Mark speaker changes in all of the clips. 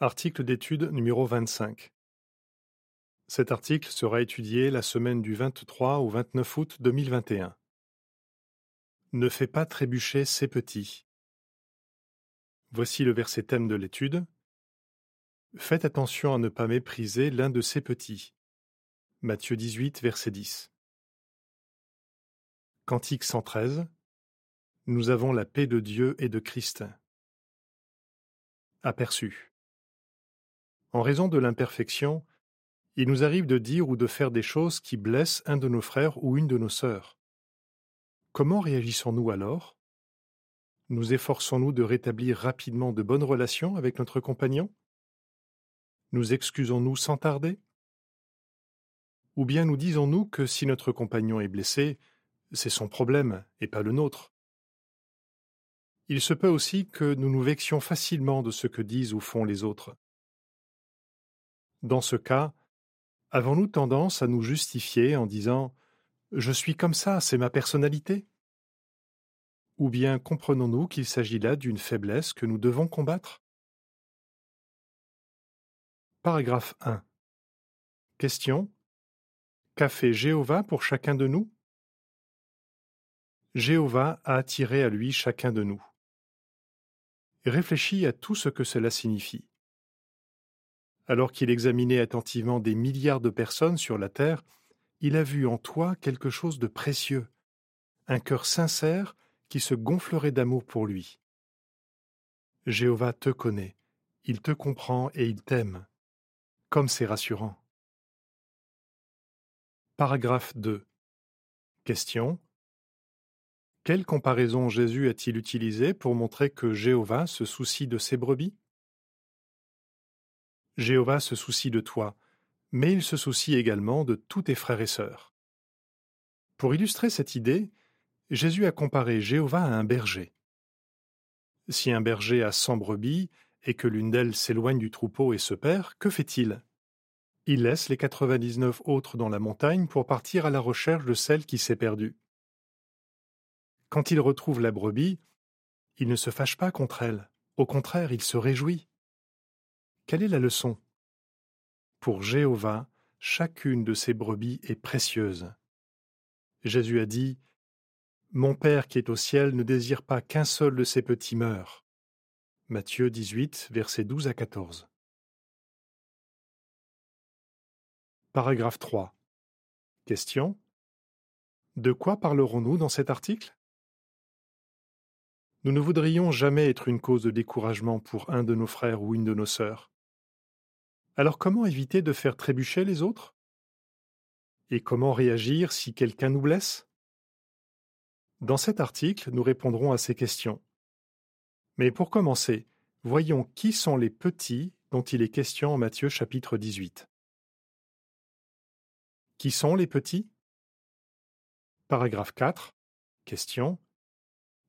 Speaker 1: Article d'étude numéro 25. Cet article sera étudié la semaine du 23 au 29 août 2021. Ne fais pas trébucher ces petits. Voici le verset thème de l'étude. Faites attention à ne pas mépriser l'un de ces petits. Matthieu 18, verset 10. Cantique 113. Nous avons la paix de Dieu et de Christ. Aperçu. En raison de l'imperfection, il nous arrive de dire ou de faire des choses qui blessent un de nos frères ou une de nos sœurs. Comment réagissons-nous alors? Nous efforçons-nous de rétablir rapidement de bonnes relations avec notre compagnon? Nous excusons-nous sans tarder? Ou bien nous disons-nous que si notre compagnon est blessé, c'est son problème et pas le nôtre? Il se peut aussi que nous nous vexions facilement de ce que disent ou font les autres. Dans ce cas, avons-nous tendance à nous justifier en disant Je suis comme ça, c'est ma personnalité Ou bien comprenons-nous qu'il s'agit là d'une faiblesse que nous devons combattre? Paragraphe 1. Question. Qu'a fait Jéhovah pour chacun de nous? Jéhovah a attiré à lui chacun de nous. Réfléchis à tout ce que cela signifie. Alors qu'il examinait attentivement des milliards de personnes sur la terre, il a vu en toi quelque chose de précieux, un cœur sincère qui se gonflerait d'amour pour lui. Jéhovah te connaît, il te comprend et il t'aime. Comme c'est rassurant. Paragraphe 2. Question. Quelle comparaison Jésus a-t-il utilisée pour montrer que Jéhovah se soucie de ses brebis? Jéhovah se soucie de toi, mais il se soucie également de tous tes frères et sœurs. Pour illustrer cette idée, Jésus a comparé Jéhovah à un berger. Si un berger a cent brebis et que l'une d'elles s'éloigne du troupeau et se perd, que fait-il? Il laisse les quatre-vingt-dix-neuf autres dans la montagne pour partir à la recherche de celle qui s'est perdue. Quand il retrouve la brebis, il ne se fâche pas contre elle, au contraire, il se réjouit. Quelle est la leçon? Pour Jéhovah, chacune de ses brebis est précieuse. Jésus a dit Mon Père qui est au ciel ne désire pas qu'un seul de ses petits meure. Matthieu 18, versets 12 à 14. Paragraphe 3. Question. De quoi parlerons-nous dans cet article? Nous ne voudrions jamais être une cause de découragement pour un de nos frères ou une de nos sœurs. Alors comment éviter de faire trébucher les autres? Et comment réagir si quelqu'un nous blesse? Dans cet article, nous répondrons à ces questions. Mais pour commencer, voyons qui sont les petits dont il est question en Matthieu chapitre 18. Qui sont les petits? Paragraphe 4. Question.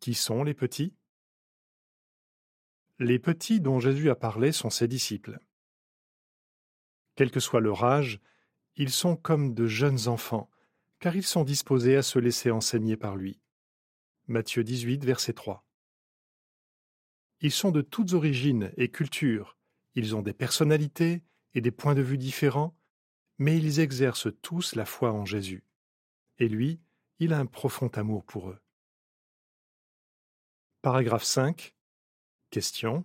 Speaker 1: Qui sont les petits? Les petits dont Jésus a parlé sont ses disciples. Quel que soit leur âge, ils sont comme de jeunes enfants, car ils sont disposés à se laisser enseigner par lui. Matthieu 18, verset 3. Ils sont de toutes origines et cultures, ils ont des personnalités et des points de vue différents, mais ils exercent tous la foi en Jésus. Et lui, il a un profond amour pour eux. Paragraphe 5. Question.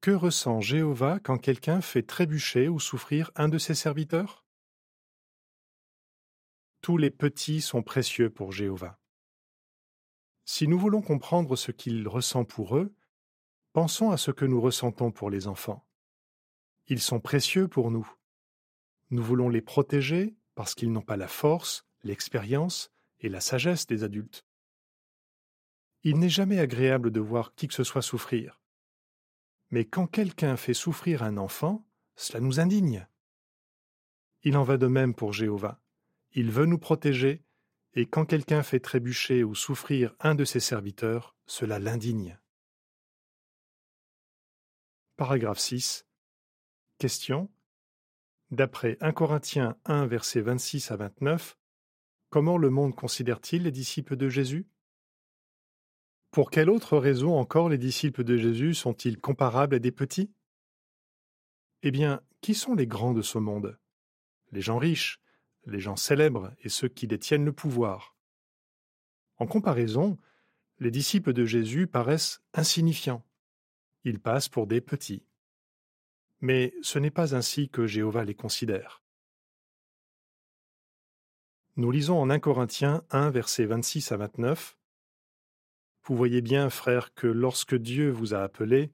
Speaker 1: Que ressent Jéhovah quand quelqu'un fait trébucher ou souffrir un de ses serviteurs? Tous les petits sont précieux pour Jéhovah. Si nous voulons comprendre ce qu'il ressent pour eux, pensons à ce que nous ressentons pour les enfants. Ils sont précieux pour nous. Nous voulons les protéger parce qu'ils n'ont pas la force, l'expérience et la sagesse des adultes. Il n'est jamais agréable de voir qui que ce soit souffrir. Mais quand quelqu'un fait souffrir un enfant, cela nous indigne. Il en va de même pour Jéhovah. Il veut nous protéger, et quand quelqu'un fait trébucher ou souffrir un de ses serviteurs, cela l'indigne. Paragraphe 6. Question. D'après 1 Corinthiens 1, versets 26 à 29, comment le monde considère-t-il les disciples de Jésus? Pour quelle autre raison encore les disciples de Jésus sont-ils comparables à des petits? Eh bien, qui sont les grands de ce monde? Les gens riches, les gens célèbres et ceux qui détiennent le pouvoir. En comparaison, les disciples de Jésus paraissent insignifiants. Ils passent pour des petits. Mais ce n'est pas ainsi que Jéhovah les considère. Nous lisons en 1 Corinthiens 1, versets 26 à 29. Vous voyez bien, frères, que lorsque Dieu vous a appelés,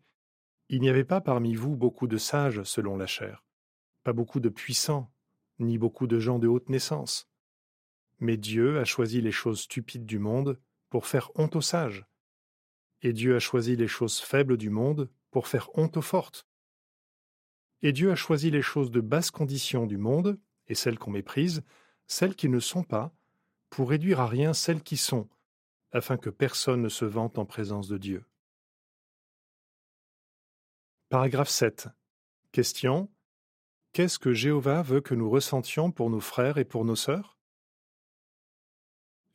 Speaker 1: il n'y avait pas parmi vous beaucoup de sages selon la chair, pas beaucoup de puissants, ni beaucoup de gens de haute naissance. Mais Dieu a choisi les choses stupides du monde pour faire honte aux sages. Et Dieu a choisi les choses faibles du monde pour faire honte aux fortes. Et Dieu a choisi les choses de basse condition du monde, et celles qu'on méprise, celles qui ne sont pas, pour réduire à rien celles qui sont, afin que personne ne se vante en présence de Dieu. Paragraphe 7. Question. Qu'est-ce que Jéhovah veut que nous ressentions pour nos frères et pour nos sœurs?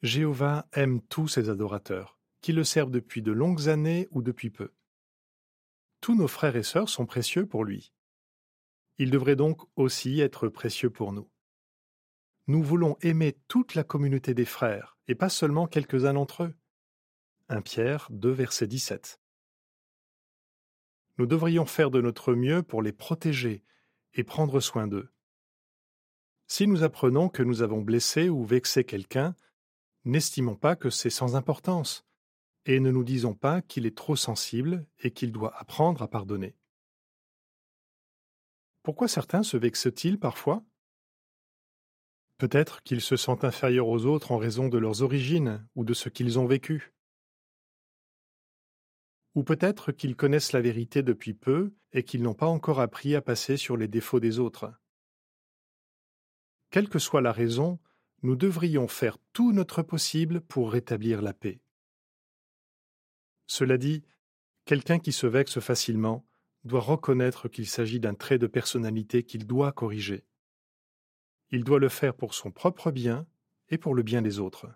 Speaker 1: Jéhovah aime tous ses adorateurs, qui le servent depuis de longues années ou depuis peu. Tous nos frères et sœurs sont précieux pour lui. Ils devraient donc aussi être précieux pour nous. Nous voulons aimer toute la communauté des frères, et pas seulement quelques-uns d'entre eux. 1 Pierre 2, verset 17 nous devrions faire de notre mieux pour les protéger et prendre soin d'eux. Si nous apprenons que nous avons blessé ou vexé quelqu'un, n'estimons pas que c'est sans importance, et ne nous disons pas qu'il est trop sensible et qu'il doit apprendre à pardonner. Pourquoi certains se vexent-ils parfois? Peut-être qu'ils se sentent inférieurs aux autres en raison de leurs origines ou de ce qu'ils ont vécu. Ou peut-être qu'ils connaissent la vérité depuis peu et qu'ils n'ont pas encore appris à passer sur les défauts des autres. Quelle que soit la raison, nous devrions faire tout notre possible pour rétablir la paix. Cela dit, quelqu'un qui se vexe facilement doit reconnaître qu'il s'agit d'un trait de personnalité qu'il doit corriger. Il doit le faire pour son propre bien et pour le bien des autres.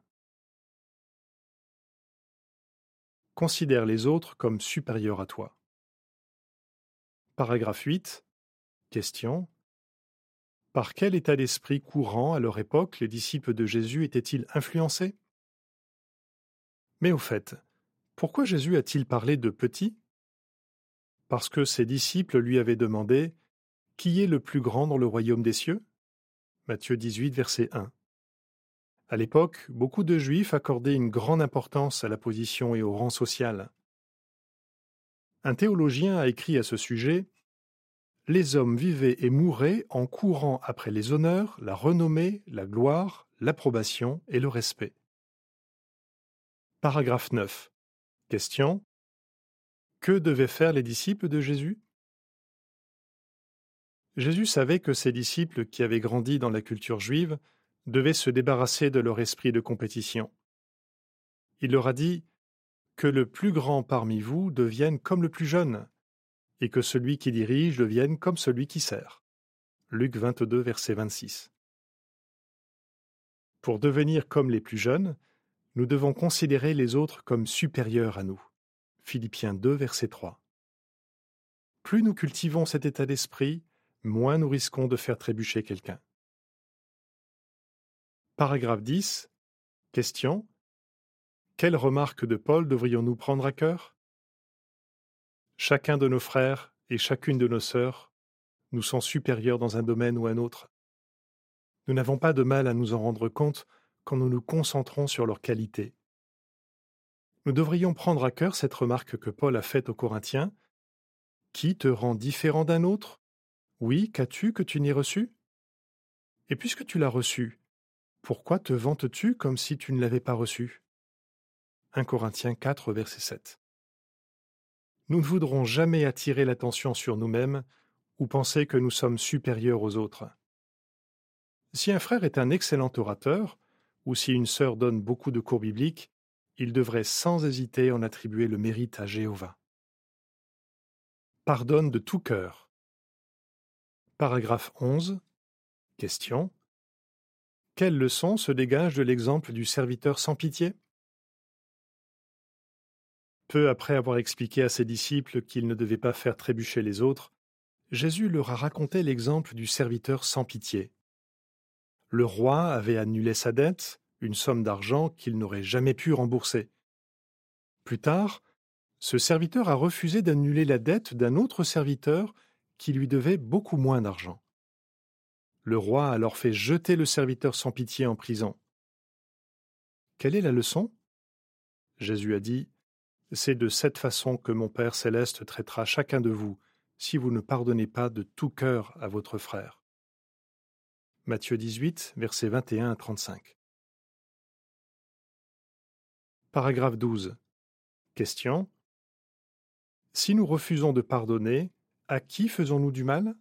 Speaker 1: Considère les autres comme supérieurs à toi. Paragraphe 8. Question. Par quel état d'esprit courant à leur époque les disciples de Jésus étaient-ils influencés? Mais au fait, pourquoi Jésus a-t-il parlé de petits? Parce que ses disciples lui avaient demandé Qui est le plus grand dans le royaume des cieux? Matthieu 18, verset 1. À l'époque, beaucoup de Juifs accordaient une grande importance à la position et au rang social. Un théologien a écrit à ce sujet Les hommes vivaient et mouraient en courant après les honneurs, la renommée, la gloire, l'approbation et le respect. Paragraphe 9. Question. Que devaient faire les disciples de Jésus? Jésus savait que ses disciples qui avaient grandi dans la culture juive devaient se débarrasser de leur esprit de compétition. Il leur a dit Que le plus grand parmi vous devienne comme le plus jeune, et que celui qui dirige devienne comme celui qui sert. Luc 22, verset 26. Pour devenir comme les plus jeunes, nous devons considérer les autres comme supérieurs à nous. Philippiens 2, verset 3. Plus nous cultivons cet état d'esprit, moins nous risquons de faire trébucher quelqu'un. Paragraphe 10. Question. Quelles remarques de Paul devrions-nous prendre à cœur? Chacun de nos frères et chacune de nos sœurs nous sont supérieurs dans un domaine ou un autre. Nous n'avons pas de mal à nous en rendre compte quand nous nous concentrons sur leurs qualités. Nous devrions prendre à cœur cette remarque que Paul a faite aux Corinthiens. Qui te rend différent d'un autre? Oui, qu'as-tu que tu n'aies reçu? Et puisque tu l'as reçu, pourquoi te vantes-tu comme si tu ne l'avais pas reçu? 1 Corinthiens 4, verset 7. Nous ne voudrons jamais attirer l'attention sur nous-mêmes ou penser que nous sommes supérieurs aux autres. Si un frère est un excellent orateur, ou si une sœur donne beaucoup de cours bibliques, il devrait sans hésiter en attribuer le mérite à Jéhovah. Pardonne de tout cœur. Paragraphe 11. Question. Quelle leçon se dégage de l'exemple du serviteur sans pitié? Peu après avoir expliqué à ses disciples qu'ils ne devaient pas faire trébucher les autres, Jésus leur a raconté l'exemple du serviteur sans pitié. Le roi avait annulé sa dette, une somme d'argent qu'il n'aurait jamais pu rembourser. Plus tard, ce serviteur a refusé d'annuler la dette d'un autre serviteur qui lui devait beaucoup moins d'argent. Le roi a alors fait jeter le serviteur sans pitié en prison. Quelle est la leçon? Jésus a dit C'est de cette façon que mon Père céleste traitera chacun de vous si vous ne pardonnez pas de tout cœur à votre frère. Matthieu 18, versets 21 à 35. Paragraphe 12. Question. Si nous refusons de pardonner, à qui faisons-nous du mal?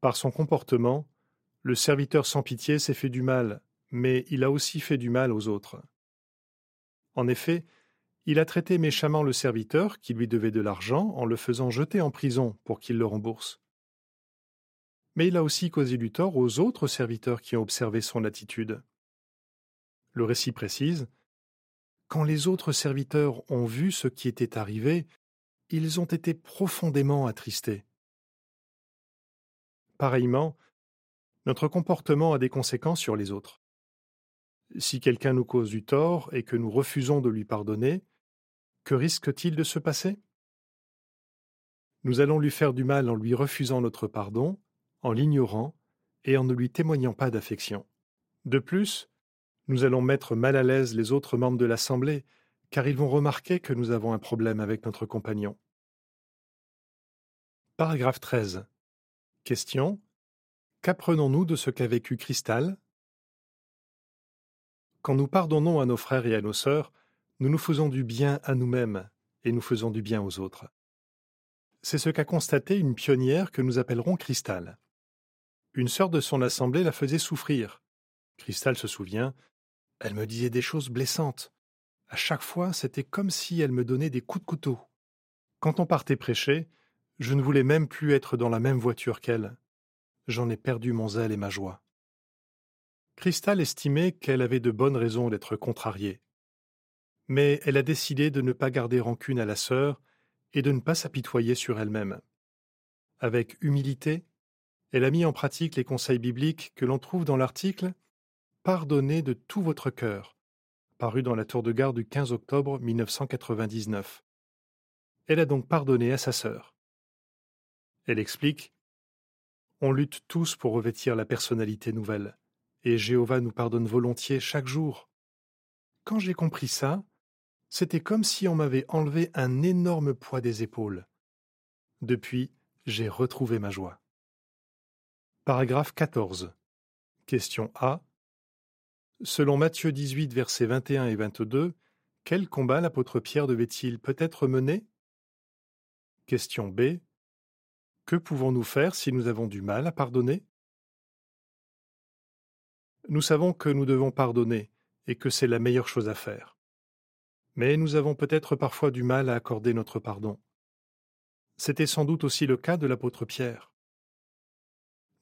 Speaker 1: Par son comportement, le serviteur sans pitié s'est fait du mal, mais il a aussi fait du mal aux autres. En effet, il a traité méchamment le serviteur qui lui devait de l'argent en le faisant jeter en prison pour qu'il le rembourse. Mais il a aussi causé du tort aux autres serviteurs qui ont observé son attitude. Le récit précise Quand les autres serviteurs ont vu ce qui était arrivé, ils ont été profondément attristés. Pareillement, notre comportement a des conséquences sur les autres. Si quelqu'un nous cause du tort et que nous refusons de lui pardonner, que risque-t-il de se passer? Nous allons lui faire du mal en lui refusant notre pardon, en l'ignorant et en ne lui témoignant pas d'affection. De plus, nous allons mettre mal à l'aise les autres membres de l'Assemblée, car ils vont remarquer que nous avons un problème avec notre compagnon. Paragraphe 13. Question. Qu'apprenons-nous de ce qu'a vécu Cristal? Quand nous pardonnons à nos frères et à nos sœurs, nous nous faisons du bien à nous-mêmes et nous faisons du bien aux autres. C'est ce qu'a constaté une pionnière que nous appellerons Cristal. Une sœur de son assemblée la faisait souffrir. Cristal se souvient, elle me disait des choses blessantes. À chaque fois, c'était comme si elle me donnait des coups de couteau. Quand on partait prêcher, je ne voulais même plus être dans la même voiture qu'elle. J'en ai perdu mon zèle et ma joie. Cristal estimait qu'elle avait de bonnes raisons d'être contrariée mais elle a décidé de ne pas garder rancune à la sœur et de ne pas s'apitoyer sur elle-même. Avec humilité, elle a mis en pratique les conseils bibliques que l'on trouve dans l'article Pardonnez de tout votre cœur, paru dans la tour de garde du 15 octobre 1999. Elle a donc pardonné à sa sœur. Elle explique On lutte tous pour revêtir la personnalité nouvelle, et Jéhovah nous pardonne volontiers chaque jour. Quand j'ai compris ça, c'était comme si on m'avait enlevé un énorme poids des épaules. Depuis, j'ai retrouvé ma joie. Paragraphe 14. Question A. Selon Matthieu 18, versets 21 et 22, quel combat l'apôtre Pierre devait-il peut-être mener? Question B. Que pouvons-nous faire si nous avons du mal à pardonner? Nous savons que nous devons pardonner et que c'est la meilleure chose à faire mais nous avons peut-être parfois du mal à accorder notre pardon. C'était sans doute aussi le cas de l'apôtre Pierre.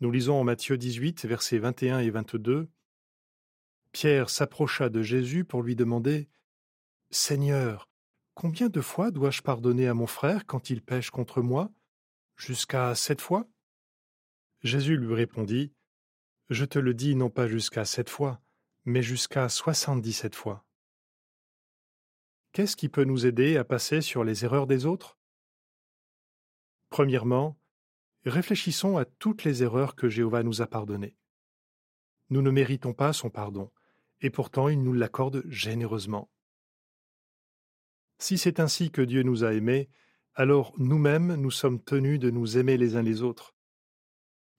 Speaker 1: Nous lisons en Matthieu 18, versets 21 et 22. Pierre s'approcha de Jésus pour lui demander Seigneur, combien de fois dois-je pardonner à mon frère quand il pêche contre moi? Jusqu'à sept fois? Jésus lui répondit Je te le dis non pas jusqu'à sept fois, mais jusqu'à soixante-dix-sept fois. Qu'est-ce qui peut nous aider à passer sur les erreurs des autres? Premièrement, réfléchissons à toutes les erreurs que Jéhovah nous a pardonnées. Nous ne méritons pas son pardon, et pourtant il nous l'accorde généreusement. Si c'est ainsi que Dieu nous a aimés, alors nous-mêmes nous sommes tenus de nous aimer les uns les autres.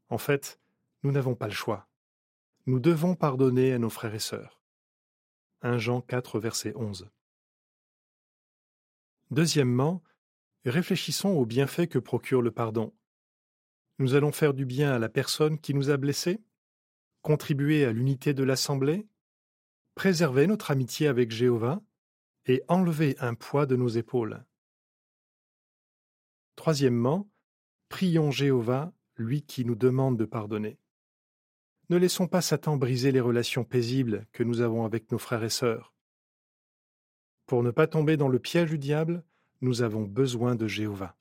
Speaker 1: En fait, nous n'avons pas le choix. Nous devons pardonner à nos frères et sœurs. 1 Jean 4, verset 11. Deuxièmement, réfléchissons aux bienfaits que procure le pardon. Nous allons faire du bien à la personne qui nous a blessés, contribuer à l'unité de l'Assemblée, préserver notre amitié avec Jéhovah et enlever un poids de nos épaules. Troisièmement, prions Jéhovah, lui qui nous demande de pardonner. Ne laissons pas Satan briser les relations paisibles que nous avons avec nos frères et sœurs. Pour ne pas tomber dans le piège du diable, nous avons besoin de Jéhovah.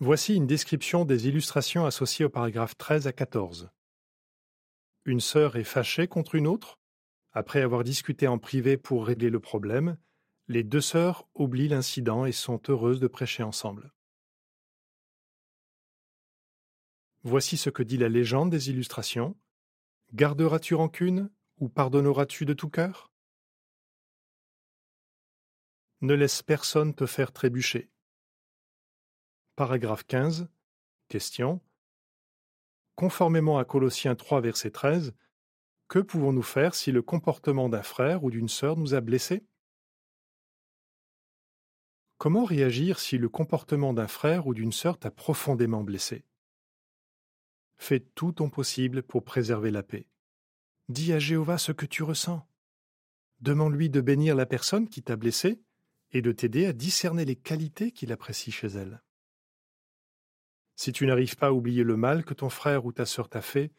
Speaker 1: Voici une description des illustrations associées au paragraphe 13 à 14. Une sœur est fâchée contre une autre. Après avoir discuté en privé pour régler le problème, les deux sœurs oublient l'incident et sont heureuses de prêcher ensemble. Voici ce que dit la légende des illustrations. Garderas-tu rancune ou pardonneras-tu de tout cœur? Ne laisse personne te faire trébucher. Paragraphe 15. Question. Conformément à Colossiens 3, verset 13, que pouvons-nous faire si le comportement d'un frère ou d'une sœur nous a blessés? Comment réagir si le comportement d'un frère ou d'une sœur t'a profondément blessé? Fais tout ton possible pour préserver la paix. Dis à Jéhovah ce que tu ressens. Demande-lui de bénir la personne qui t'a blessé et de t'aider à discerner les qualités qu'il apprécie chez elle. Si tu n'arrives pas à oublier le mal que ton frère ou ta sœur t'a fait,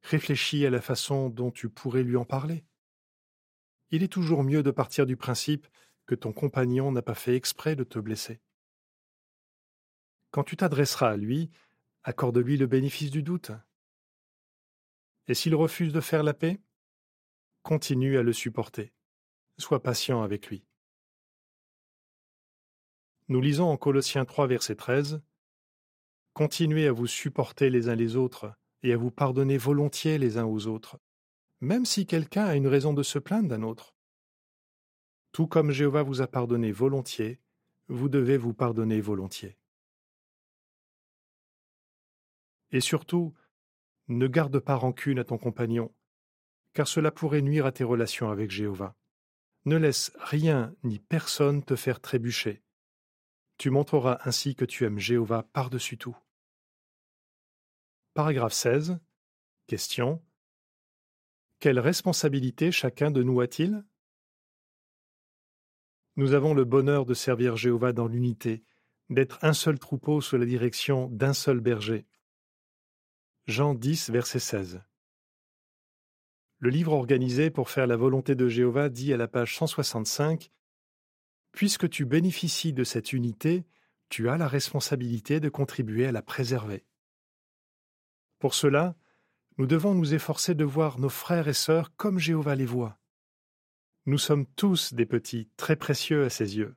Speaker 1: réfléchis à la façon dont tu pourrais lui en parler. Il est toujours mieux de partir du principe que ton compagnon n'a pas fait exprès de te blesser. Quand tu t'adresseras à lui, accorde-lui le bénéfice du doute. Et s'il refuse de faire la paix, continue à le supporter. Sois patient avec lui. Nous lisons en Colossiens 3, verset 13 Continuez à vous supporter les uns les autres et à vous pardonner volontiers les uns aux autres, même si quelqu'un a une raison de se plaindre d'un autre. Tout comme Jéhovah vous a pardonné volontiers, vous devez vous pardonner volontiers. Et surtout, ne garde pas rancune à ton compagnon, car cela pourrait nuire à tes relations avec Jéhovah. Ne laisse rien ni personne te faire trébucher. Tu montreras ainsi que tu aimes Jéhovah par-dessus tout. Paragraphe 16. Question. Quelle responsabilité chacun de nous a-t-il? Nous avons le bonheur de servir Jéhovah dans l'unité, d'être un seul troupeau sous la direction d'un seul berger. Jean 10, verset 16. Le livre organisé pour faire la volonté de Jéhovah dit à la page 165 Puisque tu bénéficies de cette unité, tu as la responsabilité de contribuer à la préserver. Pour cela, nous devons nous efforcer de voir nos frères et sœurs comme Jéhovah les voit. Nous sommes tous des petits très précieux à ses yeux.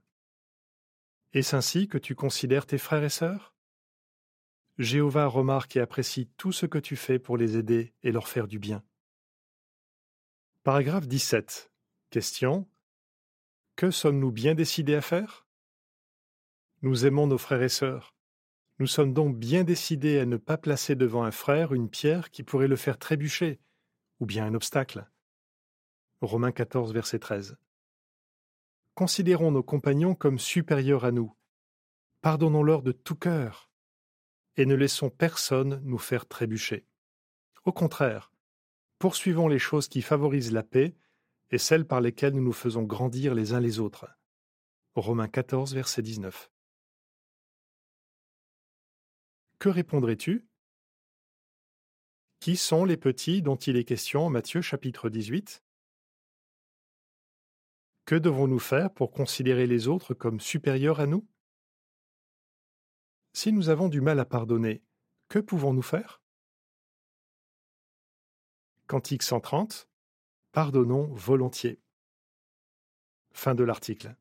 Speaker 1: Est-ce ainsi que tu considères tes frères et sœurs? Jéhovah remarque et apprécie tout ce que tu fais pour les aider et leur faire du bien. Paragraphe 17. Question. Que sommes-nous bien décidés à faire? Nous aimons nos frères et sœurs. Nous sommes donc bien décidés à ne pas placer devant un frère une pierre qui pourrait le faire trébucher, ou bien un obstacle. Romains 14, verset 13. Considérons nos compagnons comme supérieurs à nous. Pardonnons-leur de tout cœur et ne laissons personne nous faire trébucher. Au contraire, poursuivons les choses qui favorisent la paix et celles par lesquelles nous nous faisons grandir les uns les autres. Romains 14, verset 19. Que répondrais-tu? Qui sont les petits dont il est question en Matthieu chapitre 18 Que devons-nous faire pour considérer les autres comme supérieurs à nous? Si nous avons du mal à pardonner, que pouvons-nous faire? Cantique 130 Pardonnons volontiers. Fin de l'article.